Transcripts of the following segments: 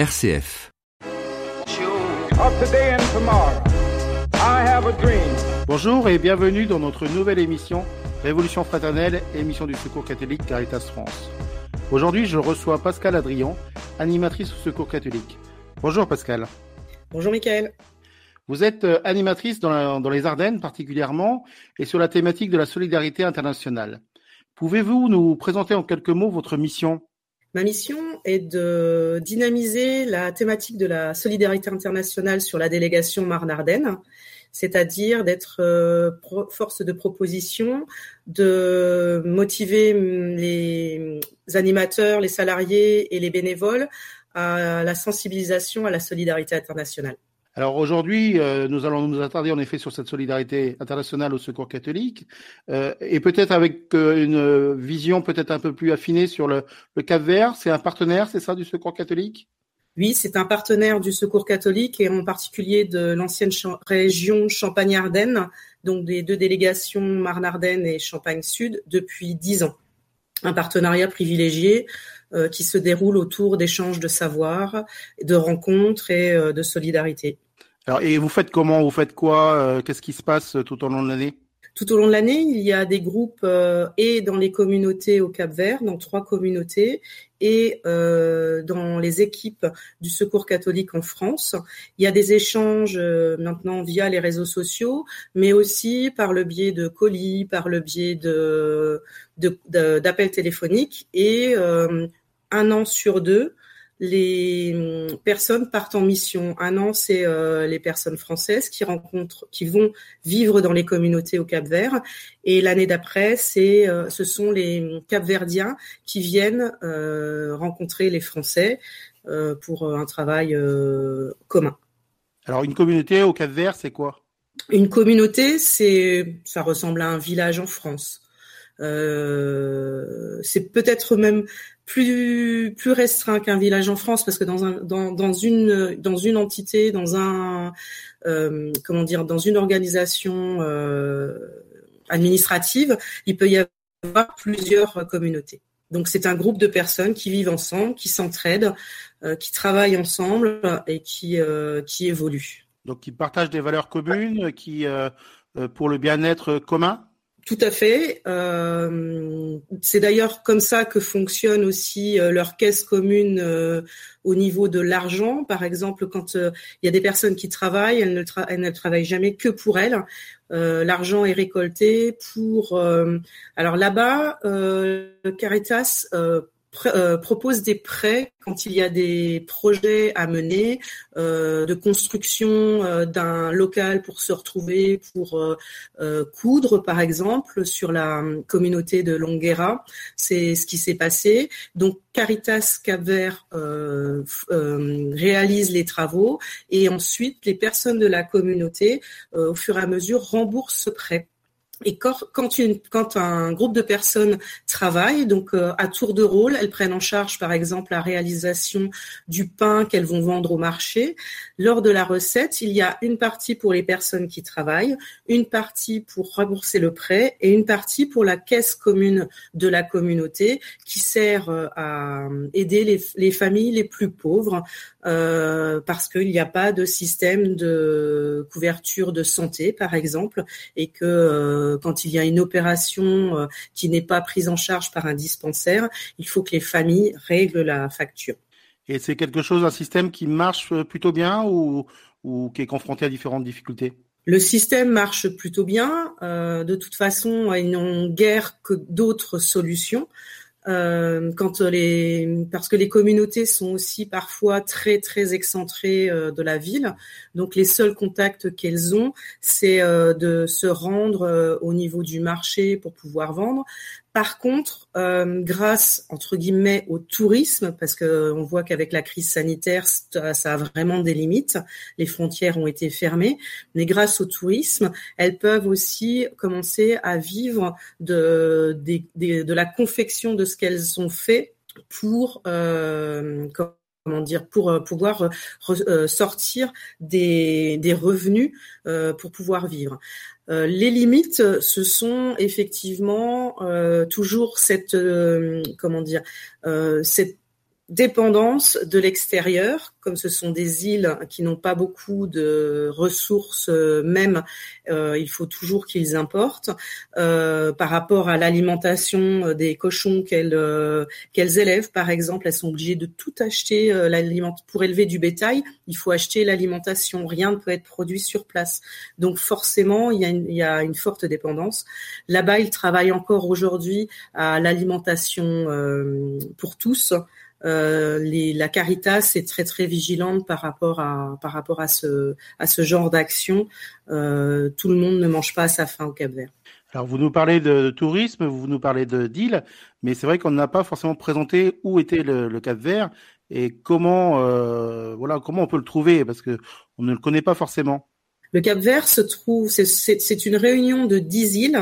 RCF. Bonjour et bienvenue dans notre nouvelle émission Révolution fraternelle, émission du Secours catholique Caritas France. Aujourd'hui, je reçois Pascal Adrian, animatrice au Secours catholique. Bonjour Pascal. Bonjour Michael. Vous êtes euh, animatrice dans, dans, les Ardennes particulièrement et sur la thématique de la solidarité internationale. Pouvez-vous nous présenter en quelques mots votre mission? Ma mission est de dynamiser la thématique de la solidarité internationale sur la délégation Marne-Ardenne, c'est-à-dire d'être euh, force de proposition, de motiver les animateurs, les salariés et les bénévoles à la sensibilisation à la solidarité internationale. Alors aujourd'hui, euh, nous allons nous attarder en effet sur cette solidarité internationale au Secours catholique, euh, et peut-être avec euh, une vision peut-être un peu plus affinée sur le, Cap Vert. C'est un partenaire, c'est ça, du Secours catholique? Oui, c'est un partenaire du Secours catholique et en particulier de l'ancienne région Champagne-Ardenne, donc des deux délégations Marne-Ardenne et Champagne-Sud depuis dix ans. Un partenariat privilégié qui se déroule autour d'échanges de savoir, de rencontres et de solidarité. Alors, et vous faites comment Vous faites quoi euh, Qu'est-ce qui se passe tout au long de l'année? Tout au long de l'année, il y a des groupes et dans les communautés au Cap Vert, dans trois communautés, et dans les équipes du Secours catholique en France. Il y a des échanges maintenant via les réseaux sociaux, mais aussi par le biais de colis, par le biais d'appels téléphoniques et un an sur deux, les hum, personnes partent en mission. Un an, c'est euh, les personnes françaises qui rencontrent, qui vont vivre dans les communautés au Cap-Vert, et l'année d'après, c'est, euh, ce sont les hum, Cap-Verdiens qui viennent euh, rencontrer les Français pour un travail commun. Alors, une communauté au Cap-Vert, c'est quoi? Une communauté, c'est, ça ressemble à un village en France. c'est peut-être même plus restreint qu'un village en France parce que dans un dans, dans une entité dans euh, une organisation euh, administrative il peut y avoir plusieurs communautés. Donc c'est un groupe de personnes qui vivent ensemble qui s'entraident euh, qui travaillent ensemble et qui qui évoluent. Donc qui partagent des valeurs communes qui pour le bien-être commun? Tout à fait. Euh, c'est d'ailleurs comme ça que fonctionne aussi euh, leur caisse commune euh, au niveau de l'argent. Par exemple, quand il y a des personnes qui travaillent, elles ne, elles ne travaillent jamais que pour elles. l'argent est récolté pour. alors là-bas, Caritas euh, propose des prêts quand il y a des projets à mener euh, de construction euh, d'un local pour se retrouver, pour coudre par exemple sur la communauté de Longuera. C'est ce qui s'est passé. Donc Caritas Cap-Vert réalise les travaux et ensuite les personnes de la communauté au fur et à mesure remboursent ce prêt. Et quand, quand, un groupe de personnes travaille, donc euh, à tour de rôle, elles prennent en charge par exemple la réalisation du pain qu'elles vont vendre au marché. Lors de la recette, il y a une partie pour les personnes qui travaillent, une partie pour rembourser le prêt et une partie pour la caisse commune de la communauté qui sert euh, à aider les, les familles les plus pauvres euh, parce qu'il n'y a pas de système de couverture de santé, par exemple, et que euh, quand il y a une opération euh, qui n'est pas prise en charge par un dispensaire, il faut que les familles règlent la facture. Et c'est quelque chose, un système qui marche plutôt bien ou, ou qui est confronté à différentes difficultés? Le système marche plutôt bien. de toute façon, ils n'ont guère que d'autres solutions. Euh, quand les parce que les communautés sont aussi parfois très très excentrées euh, de la ville, donc les seuls contacts qu'elles ont, c'est euh, de se rendre au niveau du marché pour pouvoir vendre. Par contre, euh, grâce entre guillemets au tourisme, parce que on voit qu'avec la crise sanitaire, ça a vraiment des limites, les frontières ont été fermées, mais grâce au tourisme, elles peuvent aussi commencer à vivre de, la confection de ce qu'elles ont fait pour euh, euh, pouvoir sortir des revenus pour pouvoir vivre. Euh, les limites, ce sont effectivement euh, toujours cette, euh, comment dire, cette dépendance de l'extérieur, comme ce sont des îles qui n'ont pas beaucoup de ressources euh, même, euh, il faut toujours qu'ils importent. Euh, par rapport à l'alimentation des cochons qu'elles qu'elles élèvent, par exemple, elles sont obligées de tout acheter pour élever du bétail. Il faut acheter l'alimentation, rien ne peut être produit sur place. Donc forcément, il y a une, il y a une forte dépendance. Là-bas, ils travaillent encore aujourd'hui à l'alimentation pour tous. Euh, les, la Caritas est très très vigilante par rapport à par rapport à ce à ce genre d'action. Euh, tout le monde ne mange pas à sa faim au Cap-Vert. Alors vous nous parlez de tourisme, vous nous parlez de deal, mais c'est vrai qu'on n'a pas forcément présenté où était le, le Cap-Vert et comment euh, voilà comment on peut le trouver parce que on ne le connaît pas forcément. Le Cap-Vert se trouve, c'est une réunion de dix îles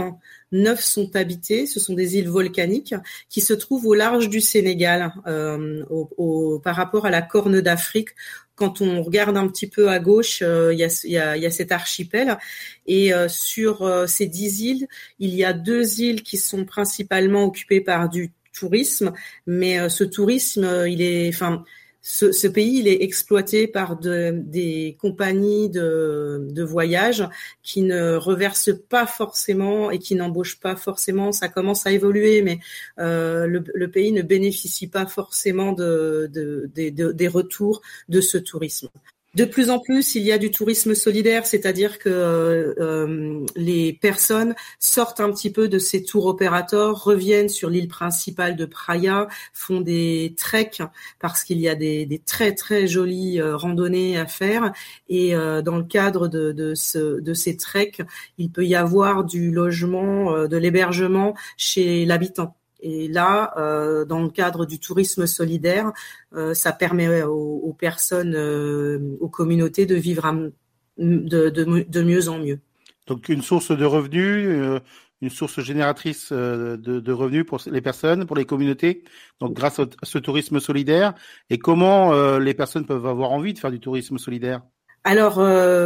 neuf sont habitées. Ce sont des îles volcaniques qui se trouvent au large du Sénégal, euh, au, par rapport à la Corne d'Afrique. Quand on regarde un petit peu à gauche, euh, il y, a, cet archipel. Et euh, sur ces dix îles, il y a deux îles qui sont principalement occupées par du tourisme, mais ce tourisme, il est, enfin, ce, pays, il est exploité par de, des compagnies de, voyage qui ne reversent pas forcément et qui n'embauchent pas forcément. Ça commence à évoluer, mais euh, le, pays ne bénéficie pas forcément de, de, des retours de ce tourisme. De plus en plus, il y a du tourisme solidaire, c'est-à-dire que euh, les personnes sortent un petit peu de ces tours opérateurs, reviennent sur l'île principale de Praia, font des treks parce qu'il y a des, très très jolies euh, randonnées à faire. Et euh, dans le cadre de, de, ce, de, ces treks, il peut y avoir du logement, euh, de l'hébergement chez l'habitant. Et là, euh, dans le cadre du tourisme solidaire, euh, ça permet aux, personnes, euh, aux communautés de vivre de, de, mieux en mieux. Donc une source de revenus, une source génératrice de, de, revenus pour les personnes, pour les communautés, donc grâce à ce tourisme solidaire. Et comment les personnes peuvent avoir envie de faire du tourisme solidaire? Alors,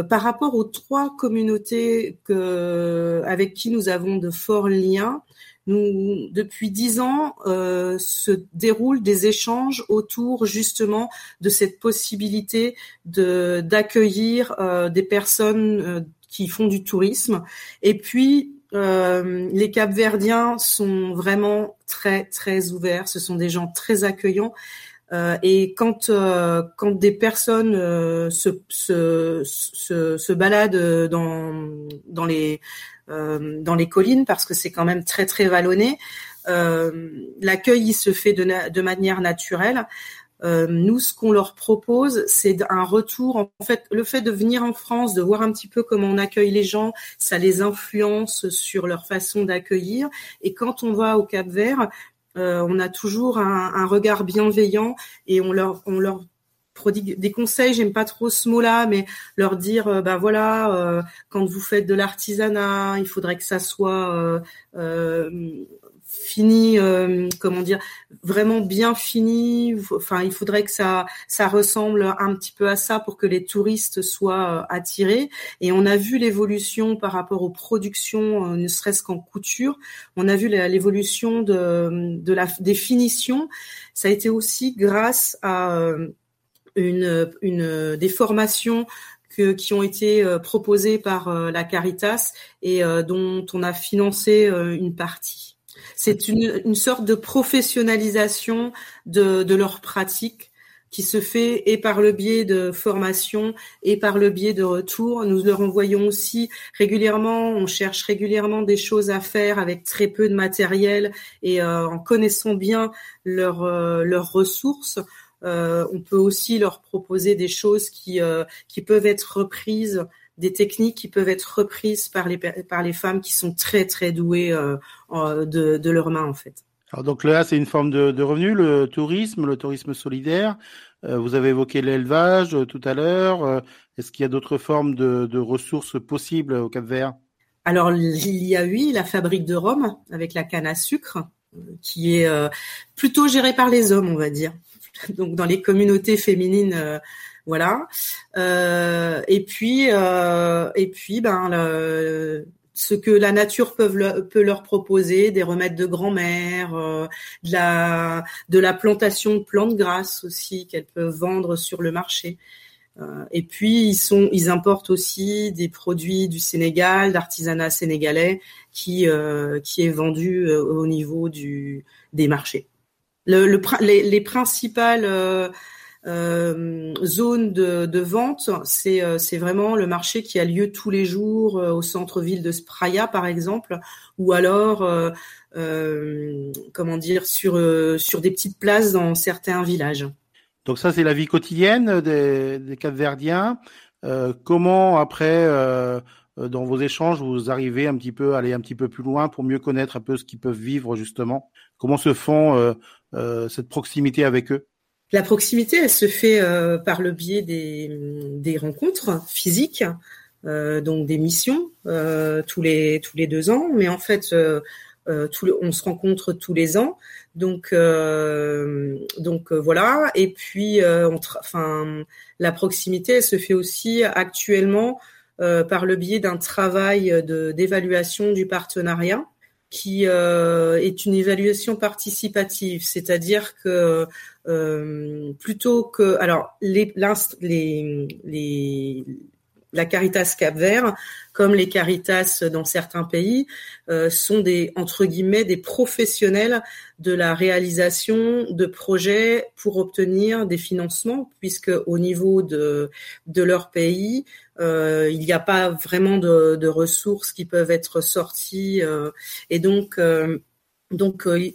par rapport aux trois communautés que, avec qui nous avons de forts liens, nous, depuis dix ans, euh, se déroulent des échanges autour justement de cette possibilité de d'accueillir euh, des personnes euh, qui font du tourisme. Et puis, euh, les Capverdiens sont vraiment très très ouverts. Ce sont des gens très accueillants. Euh, et quand quand des personnes se, se, se, se baladent dans dans les euh, dans les collines parce que c'est quand même très très vallonné. Euh, l'accueil il se fait de, de manière naturelle. Euh, nous, ce qu'on leur propose, c'est un retour. En fait, le fait de venir en France, de voir un petit peu comment on accueille les gens, ça les influence sur leur façon d'accueillir. Et quand on va au Cap Vert, euh, on a toujours un, un, regard bienveillant et on leur, on leur prodigue des conseils, j'aime pas trop ce mot-là, mais leur dire, euh, bah voilà, euh, quand vous faites de l'artisanat, il faudrait que ça soit euh, euh fini, comment dire, vraiment bien fini. Enfin, il faudrait que ça, ça ressemble un petit peu à ça pour que les touristes soient attirés. Et on a vu l'évolution par rapport aux productions, ne serait-ce qu'en couture. On a vu l'évolution de, de la des finitions. Ça a été aussi grâce à une, une, des formations que, qui ont été euh, proposées par euh, la Caritas et euh, dont on a financé une partie. C'est une, une sorte de professionnalisation de, de leur pratique qui se fait et par le biais de formation et par le biais de retour. Nous leur envoyons aussi régulièrement, on cherche régulièrement des choses à faire avec très peu de matériel et en connaissant bien leurs leurs ressources. Euh, on peut aussi leur proposer des choses qui, euh, qui peuvent être reprises, des techniques qui peuvent être reprises par les, par les femmes qui sont très très douées euh, de, de leurs mains en fait. Alors donc là, c'est une forme de, de, revenu, le tourisme, le tourisme solidaire. vous avez évoqué l'élevage tout à l'heure. Est-ce qu'il y a d'autres formes de, de, ressources possibles au Cap-Vert? Alors il y a oui la fabrique de Rome avec la canne à sucre, qui est plutôt gérée par les hommes, on va dire. donc dans les communautés féminines euh, voilà euh, et puis euh, et puis ben ce que la nature peut, peut leur proposer, des remèdes de grand-mère, euh, de la de la plantation de plantes grasses aussi qu'elles peuvent vendre sur le marché. Euh, et puis ils sont, ils importent aussi des produits du Sénégal, d'artisanat sénégalais, qui euh, qui est vendu au niveau du des marchés. Le, le les, les, principales euh, zone de, de vente, c'est euh, c'est vraiment le marché qui a lieu tous les jours euh, au centre-ville de Spraia, par exemple, ou alors euh, comment dire sur sur des petites places dans certains villages. Donc ça, c'est la vie quotidienne des, des Capverdiens. comment après dans vos échanges, vous arrivez un petit peu à aller un petit peu plus loin pour mieux connaître un peu ce qu'ils peuvent vivre justement? Comment se font cette proximité avec eux? La proximité, elle se fait euh, par le biais des, rencontres physiques, euh, donc des missions euh, tous les tous les deux ans. Mais en fait, on se rencontre tous les ans. Donc voilà. Et puis, enfin, la proximité, elle se fait aussi actuellement par le biais d'un travail d'évaluation du partenariat qui euh, est une évaluation participative, c'est-à-dire que euh, plutôt que alors les, les, les la Caritas Cap Vert, comme les Caritas dans certains pays, euh, sont des entre guillemets des professionnels de la réalisation de projets pour obtenir des financements, puisque au niveau de leur pays, euh, il n'y a pas vraiment de, ressources qui peuvent être sorties euh, et donc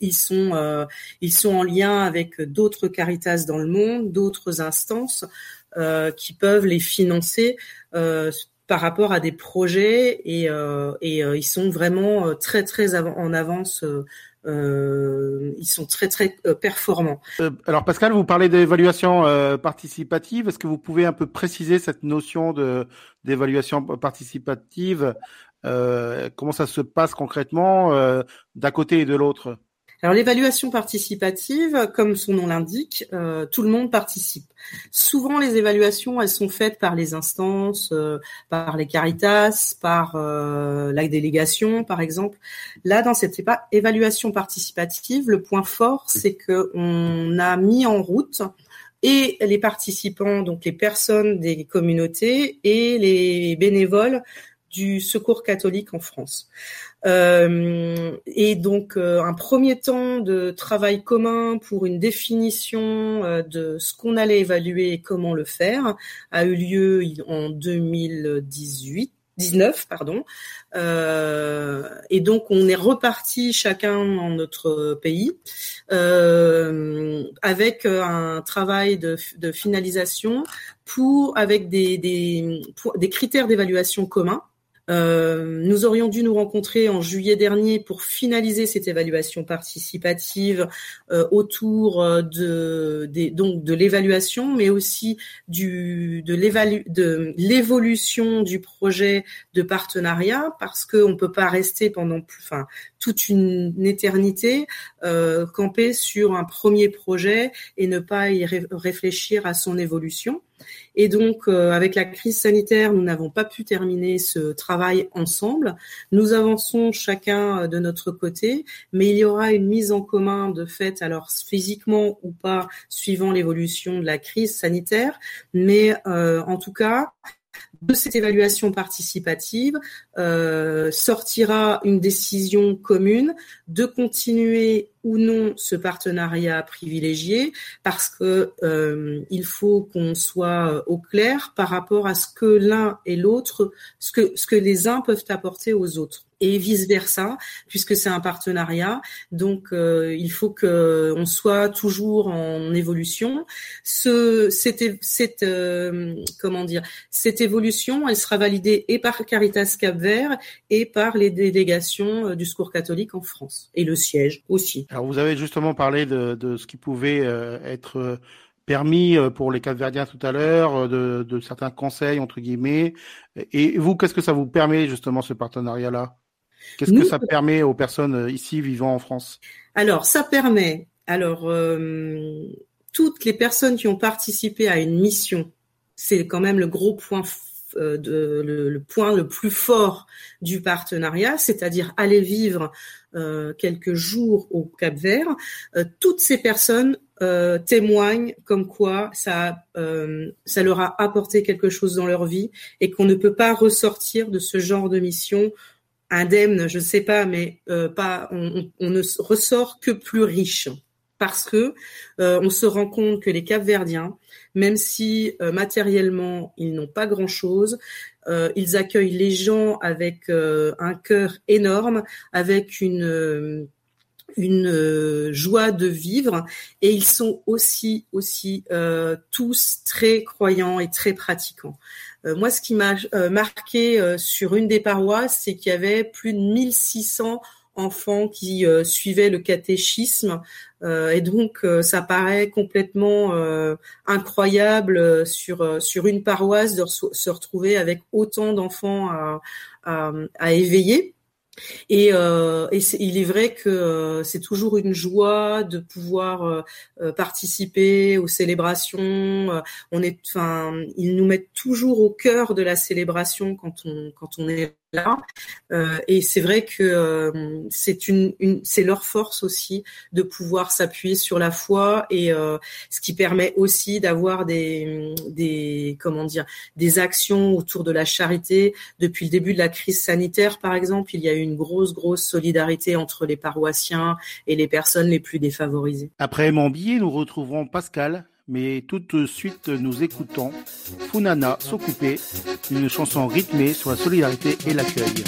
ils sont en lien avec d'autres caritas dans le monde, d'autres instances qui peuvent les financer par rapport à des projets et, et ils sont vraiment très très en avance euh, ils sont très très euh, performants. Euh, alors Pascal, vous parlez d'évaluation participative. Est-ce que vous pouvez un peu préciser cette notion de d'évaluation participative? Comment ça se passe concrètement d'un côté et de l'autre? Alors l'évaluation participative, comme son nom l'indique, euh, tout le monde participe. Souvent les évaluations, elles sont faites par les instances, euh, par les caritas, par euh, la délégation, par exemple. Là, dans cette évaluation participative, le point fort, c'est que on a mis en route et les participants, donc les personnes des communautés et les bénévoles du Secours catholique en France. Euh, et donc euh, un premier temps de travail commun pour une définition euh, de ce qu'on allait évaluer et comment le faire a eu lieu en 2018. 19, pardon. Euh, et donc on est reparti chacun dans notre pays euh, avec un travail de, de, finalisation pour avec des, des, des critères d'évaluation communs euh, nous aurions dû nous rencontrer en juillet dernier pour finaliser cette évaluation participative euh, autour euh, de, donc de l'évaluation, mais aussi de l'évolution du projet de partenariat, parce qu'on ne peut pas rester pendant plus, enfin, toute une, éternité euh, camper sur un premier projet et ne pas y réfléchir à son évolution. Et donc, euh, avec la crise sanitaire, nous n'avons pas pu terminer ce travail ensemble. Nous avançons chacun euh, de notre côté, mais il y aura une mise en commun de fait, alors physiquement ou pas, suivant l'évolution de la crise sanitaire. Mais euh, en tout cas, de cette évaluation participative euh, sortira une décision commune de continuer ou non ce partenariat privilégié parce que euh, il faut qu'on soit au clair par rapport à ce que l'un et l'autre, ce que ce que les uns peuvent apporter aux autres et vice versa puisque c'est un partenariat. Donc euh, il faut que on soit toujours en évolution. Ce cette, euh, comment dire cette évolution elle sera validée et par Caritas Cap-Vert et par les délégations euh, du Secours catholique en France. Et le siège aussi. Alors vous avez justement parlé de, de ce qui pouvait être permis pour les Capverdiens tout à l'heure, de, de, certains conseils entre guillemets. Et vous, qu'est-ce que ça vous permet justement ce partenariat-là? Qu'est-ce que ça permet aux personnes euh, ici vivant en France? Alors, ça permet, alors, euh, toutes les personnes qui ont participé à une mission, c'est quand même le gros point de, le, point le plus fort du partenariat, c'est-à-dire aller vivre quelques jours au Cap Vert, toutes ces personnes témoignent comme quoi ça, leur a apporté quelque chose dans leur vie et qu'on ne peut pas ressortir de ce genre de mission indemne, je ne sais pas, mais on, on, ne ressort que plus riche. Parce que euh, on se rend compte que les Capverdiens, même si euh, matériellement ils n'ont pas grand-chose, euh, ils accueillent les gens avec un cœur énorme, avec une une joie de vivre et ils sont aussi aussi tous très croyants et très pratiquants. moi, ce qui m'a marqué sur une des paroisses, c'est qu'il y avait plus de 1600 enfants qui suivaient le catéchisme euh, et donc, euh, ça paraît complètement euh, incroyable sur sur une paroisse de se retrouver avec autant d'enfants à, éveiller. Et, euh, et il est vrai que c'est toujours une joie de pouvoir participer aux célébrations. On est, enfin, ils nous mettent toujours au cœur de la célébration quand on quand on est Euh, et c'est vrai que euh, c'est une, une c'est leur force aussi de pouvoir s'appuyer sur la foi et euh, ce qui permet aussi d'avoir des, des comment dire des actions autour de la charité. Depuis le début de la crise sanitaire, par exemple, il y a eu une grosse grosse solidarité entre les paroissiens et les personnes les plus défavorisées. Après billet, nous retrouverons Pascal mais tout de suite nous écoutons Funana s'occuper, une chanson rythmée sur la solidarité et l'accueil.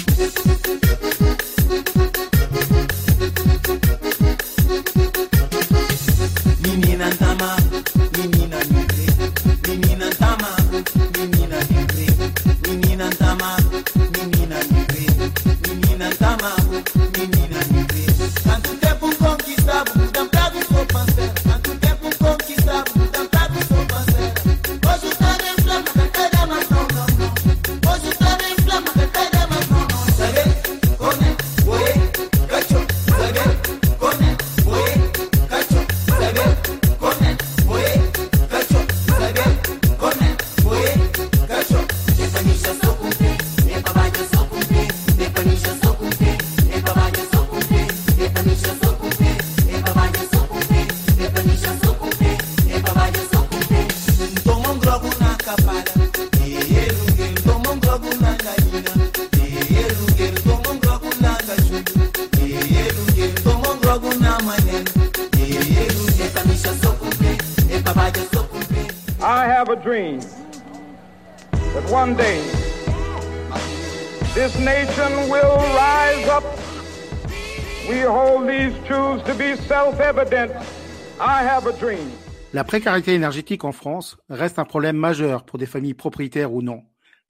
La précarité énergétique en France reste un problème majeur pour des familles propriétaires ou non.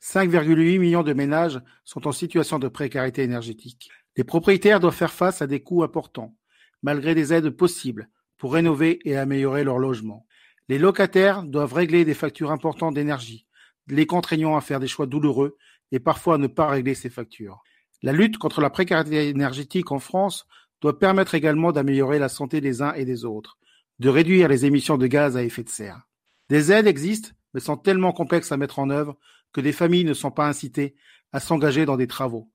5,8 millions de ménages sont en situation de précarité énergétique. Les propriétaires doivent faire face à des coûts importants, malgré des aides possibles, pour rénover et améliorer leur logement. Les locataires doivent régler des factures importantes d'énergie, les contraignant à faire des choix douloureux et parfois à ne pas régler ces factures. La lutte contre la précarité énergétique en France doit permettre également d'améliorer la santé des uns et des autres, de réduire les émissions de gaz à effet de serre. Des aides existent, mais sont tellement complexes à mettre en œuvre que des familles ne sont pas incitées à s'engager dans des travaux.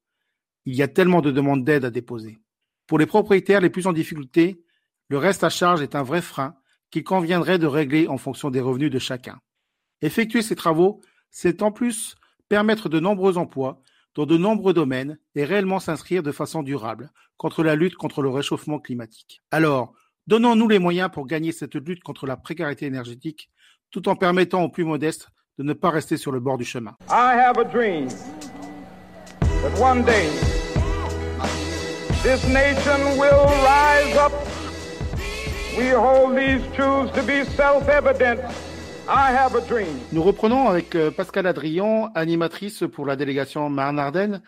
Il y a tellement de demandes d'aide à déposer. Pour les propriétaires les plus en difficulté, le reste à charge est un vrai frein qu'il conviendrait de régler en fonction des revenus de chacun. Effectuer ces travaux, c'est en plus permettre de nombreux emplois dans de nombreux domaines et réellement s'inscrire de façon durable contre la lutte contre le réchauffement climatique. Alors, donnons-nous les moyens pour gagner cette lutte contre la précarité énergétique tout en permettant aux plus modestes de ne pas rester sur le bord du chemin. I have a dream that one day this nation will rise up. Nous reprenons avec euh, Pascal Adrian, animatrice pour la délégation Marne-Ardenne,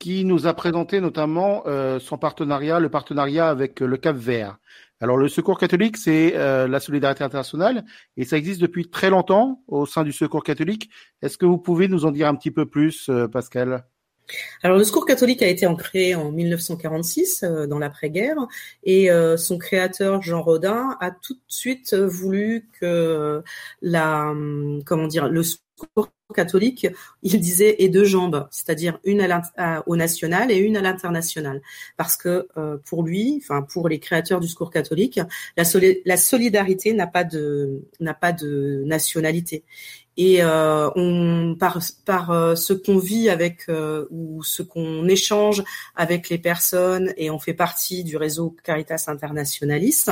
qui nous a présenté notamment euh, son partenariat, le partenariat avec euh, le Cap Vert. Alors le Secours catholique, c'est la solidarité internationale et ça existe depuis très longtemps au sein du Secours catholique. Est-ce que vous pouvez nous en dire un petit peu plus, Pascal? Alors le Secours catholique a été créé en 1946 euh, dans l'après-guerre et euh, son créateur Jean Rodin a tout de suite voulu que la hum, comment dire le Secours catholique, il disait et deux jambes, c'est-à-dire une au national et une à l'international, parce que euh, pour lui, enfin pour les créateurs du secours catholique, la, solidarité n'a pas de nationalité. Et euh, on par par euh, ce qu'on vit avec euh, ou ce qu'on échange avec les personnes et on fait partie du réseau Caritas Internationalis,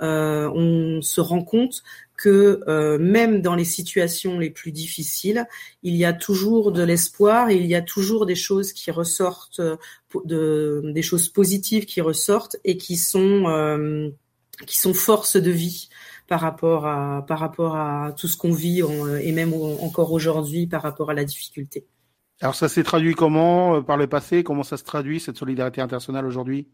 on se rend compte que même dans les situations les plus difficiles, il y a toujours de l'espoir il y a toujours des choses qui ressortent, de, des choses positives qui ressortent et qui sont qui sont force de vie par rapport à par rapport à tout ce qu'on vit et même encore aujourd'hui par rapport à la difficulté. Alors ça s'est traduit comment euh, par le passé? Comment ça se traduit cette solidarité internationale aujourd'hui?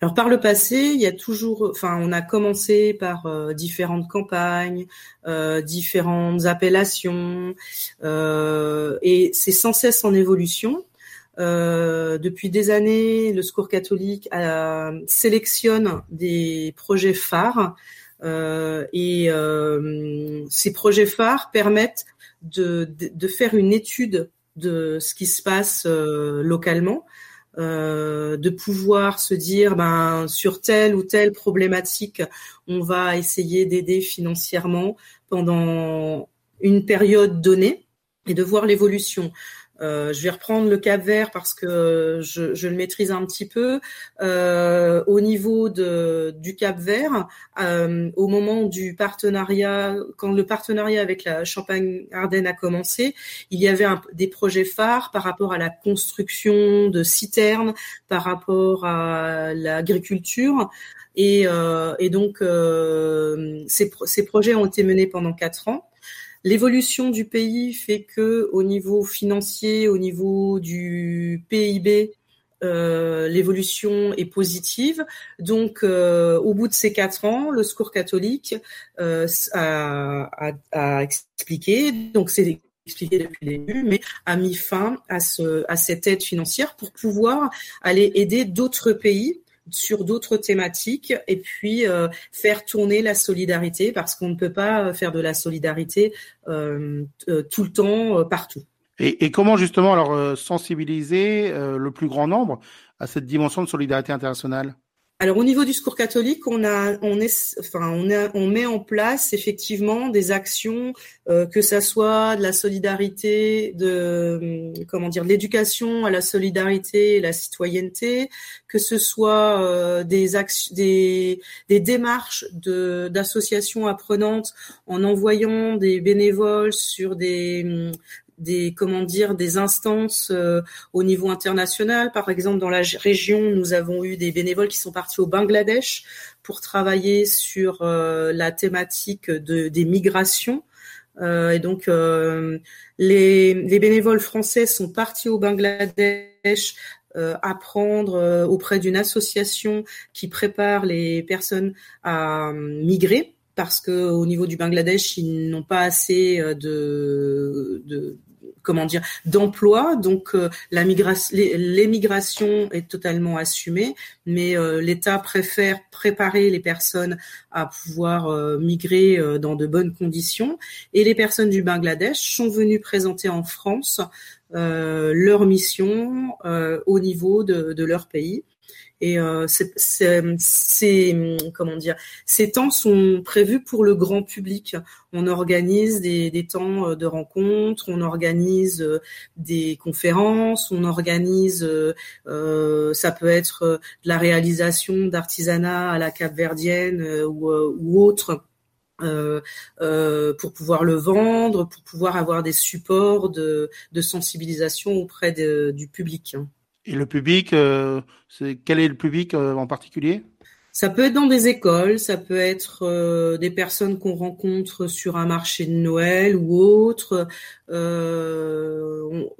Alors par le passé, il y a toujours, enfin, on a commencé par euh, différentes campagnes, euh, différentes appellations, euh, et c'est sans cesse en évolution. Depuis des années, le Secours catholique sélectionne des projets phares et euh, ces projets phares permettent de, de, faire une étude de ce qui se passe euh, localement, de pouvoir se dire ben sur telle ou telle problématique, on va essayer d'aider financièrement pendant une période donnée et de voir l'évolution. Euh, je vais reprendre le Cap Vert parce que je, je le maîtrise un petit peu. Euh, au niveau de, du Cap Vert, euh, au moment du partenariat, quand le partenariat avec la Champagne-Ardenne a commencé, il y avait des projets phares par rapport à la construction de citernes, par rapport à l'agriculture. Et, euh, et donc, euh, ces, ces projets ont été menés pendant quatre ans. L'évolution du pays fait que au niveau financier, au niveau du PIB, euh, l'évolution est positive. Donc, euh, au bout de ces quatre ans, le Secours catholique euh, a, a, expliqué, donc c'est expliqué depuis le début, mais a mis fin à, ce, à cette aide financière pour pouvoir aller aider d'autres pays sur d'autres thématiques et puis euh, faire tourner la solidarité parce qu'on ne peut pas faire de la solidarité euh, euh, tout le temps partout. Et, et, comment justement alors sensibiliser le plus grand nombre à cette dimension de solidarité internationale? Alors au niveau du secours catholique, on a, on est, enfin, on, met en place effectivement des actions, euh, que ça soit de la solidarité, de comment dire, l'éducation à la solidarité, et la citoyenneté, que ce soit euh, des actions, des, des démarches de d'associations apprenantes en envoyant des bénévoles sur des des comment dire des instances euh, au niveau international. Par exemple, dans la région, nous avons eu des bénévoles qui sont partis au Bangladesh pour travailler sur euh, la thématique de, des migrations. Euh, et donc, les, les, bénévoles français sont partis au Bangladesh apprendre auprès d'une association qui prépare les personnes à migrer parce que au niveau du Bangladesh, ils n'ont pas assez de, de comment dire d'emploi. Donc euh, l'émigration est totalement assumée, mais euh, l'État préfère préparer les personnes à pouvoir euh, migrer dans de bonnes conditions. Et les personnes du Bangladesh sont venues présenter en France leur mission au niveau de leur pays. Et euh, ces temps sont prévus pour le grand public. On organise des, temps euh, de rencontres, on organise euh, des conférences, on organise, ça peut être de la réalisation d'artisanat à la Cap-Verdienne ou, ou autre. Pour pouvoir le vendre, pour pouvoir avoir des supports de, sensibilisation auprès du public. Et le public, euh, quel est le public euh, en particulier? Ça peut être dans des écoles, ça peut être euh, des personnes qu'on rencontre sur un marché de Noël ou autre.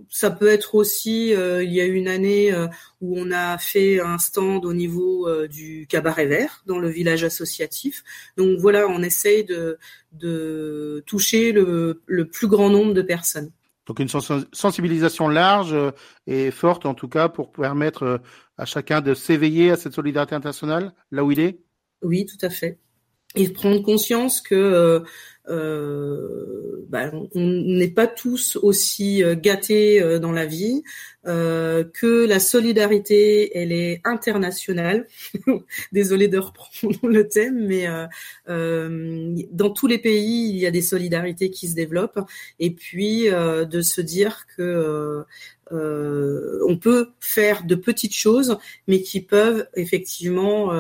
ça peut être aussi, il y a une année où on a fait un stand au niveau du cabaret vert dans le village associatif. Donc voilà, on essaye de, toucher le plus grand nombre de personnes. Donc une sensibilisation large euh, et forte en tout cas pour permettre euh, à chacun de s'éveiller à cette solidarité internationale là où il est? Oui, tout à fait. Et prendre conscience que euh, bah, on n'est pas tous aussi gâtés dans la vie, que la solidarité, elle est internationale. Désolée de reprendre le thème, mais dans tous les pays, il y a des solidarités qui se développent, et puis de se dire que on peut faire de petites choses, mais qui peuvent effectivement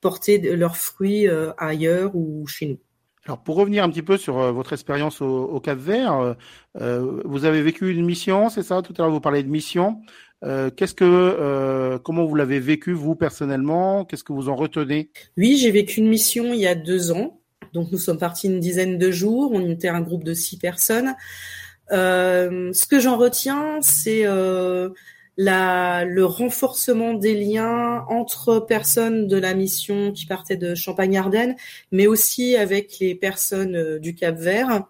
porter leurs fruits euh, ailleurs ou chez nous. Alors pour revenir un petit peu sur euh, votre expérience au, Cap Vert, euh, vous avez vécu une mission, c'est ça? Tout à l'heure vous parlez de mission. Qu'est-ce que, comment vous l'avez vécu vous personnellement? Qu'est-ce que vous en retenez? Oui, j'ai vécu une mission il y a deux ans. Donc nous sommes partis une dizaine de jours. On était un groupe de six personnes. ce que j'en retiens, c'est la, le renforcement des liens entre personnes de la mission qui partaient de Champagne-Ardenne, mais aussi avec les personnes euh, du Cap-Vert.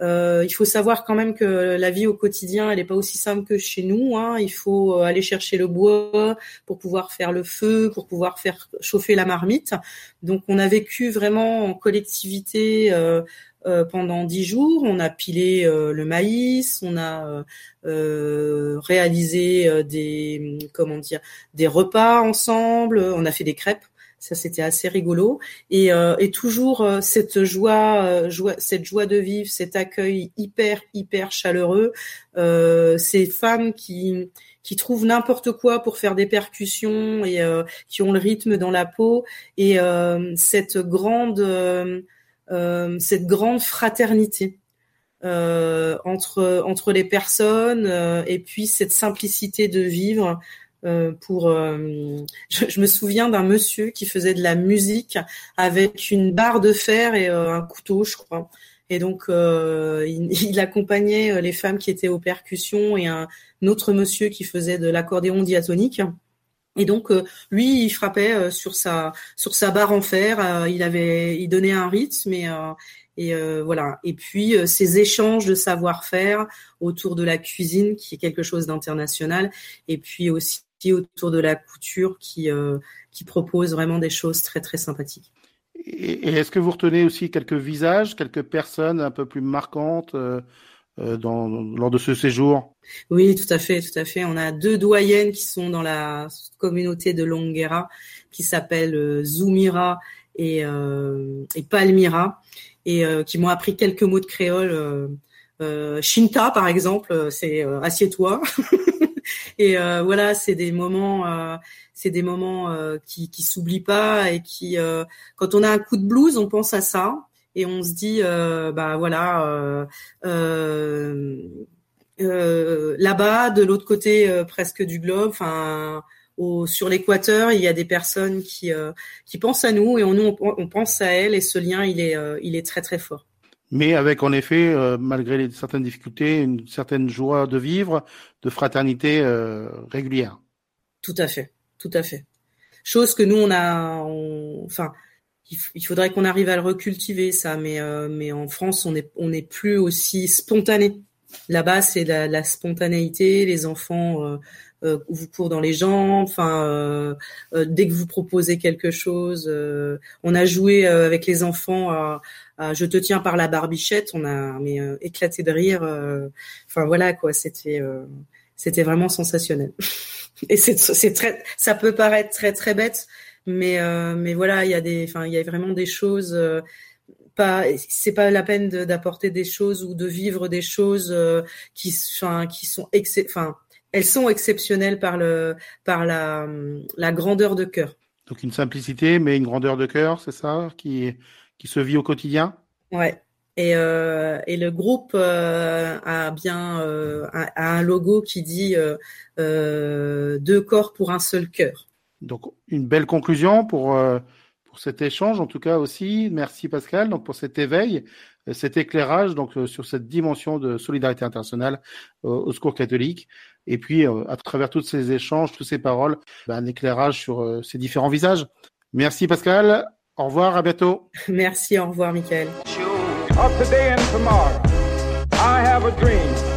Euh, il faut savoir quand même que la vie au quotidien, elle n'est pas aussi simple que chez nous. Hein. Il faut euh, aller chercher le bois pour pouvoir faire le feu, pour pouvoir faire chauffer la marmite. Donc, on a vécu vraiment en collectivité euh, euh, pendant dix jours. On a pilé euh, le maïs, on a euh, réalisé des comment dire des repas ensemble. On a fait des crêpes. Ça, c'était assez rigolo. Et, et toujours cette joie, joie, cette joie de vivre, cet accueil hyper, hyper chaleureux. ces femmes qui, qui trouvent n'importe quoi pour faire des percussions et qui ont le rythme dans la peau. Et cette grande euh, cette grande fraternité euh, entre entre les personnes euh, et puis cette simplicité de vivre. Pour, je, me souviens d'un monsieur qui faisait de la musique avec une barre de fer et un couteau, je crois. Et donc, il, il, accompagnait les femmes qui étaient aux percussions et un, autre monsieur qui faisait de l'accordéon diatonique. Et donc euh, lui, il frappait euh, sur sa sur sa barre en fer. Euh, il avait, il donnait un rythme et et voilà. Et puis ces échanges de savoir-faire autour de la cuisine, qui est quelque chose d'international, et puis aussi autour de la couture, qui qui propose vraiment des choses très très sympathiques. Et, est-ce que vous retenez aussi quelques visages, quelques personnes un peu plus marquantes euh, dans, lors de ce séjour? Oui, tout à fait, tout à fait. On a deux doyennes qui sont dans la communauté de Longuera, qui s'appellent euh, Zoumira et, euh, et Palmira, et euh, qui m'ont appris quelques mots de créole. Euh, Shinta, par exemple, c'est assieds-toi. et voilà, c'est des moments, c'est des moments qui, qui s'oublient pas et qui, quand on a un coup de blues, on pense à ça et on se dit euh, bah voilà euh, euh, là-bas de l'autre côté presque du globe enfin sur l'équateur, il y a des personnes qui qui pensent à nous et on, nous on, pense à elles et ce lien il est il est très très fort. Mais avec en effet, malgré les, certaines difficultés, une certaine joie de vivre, de fraternité régulière. Tout à fait, tout à fait. Chose que nous on a, enfin il, faudrait qu'on arrive à le recultiver ça, mais euh, mais en France on est on n'est plus aussi spontané. Là-bas c'est la, la, spontanéité, les enfants euh, euh, vous courent dans les jambes, enfin dès que vous proposez quelque chose, on a joué avec les enfants à, je te tiens par la barbichette, on a mais éclaté de rire, enfin voilà quoi, c'était c'était vraiment sensationnel. Et c'est très ça peut paraître très très bête, mais euh, mais voilà, il y a des, enfin il y a vraiment des choses. Euh, pas, c'est pas la peine d'apporter des choses ou de vivre des choses euh, qui, enfin, qui sont, enfin, elles sont exceptionnelles par le, par la, la grandeur de cœur. Donc une simplicité, mais une grandeur de cœur, c'est ça, qui, qui se vit au quotidien? Ouais. Et, euh, et le groupe euh, a bien a, un logo qui dit deux corps pour un seul cœur. Donc une belle conclusion pour pour cet échange en tout cas aussi. Merci Pascal donc pour cet éveil, euh, cet éclairage donc euh, sur cette dimension de solidarité internationale au secours catholique et puis à travers tous ces échanges, toutes ces paroles, ben, un éclairage sur ces différents visages. Merci Pascal. Au revoir, à bientôt. Merci, au revoir Michael. Of today and tomorrow, I have a dream.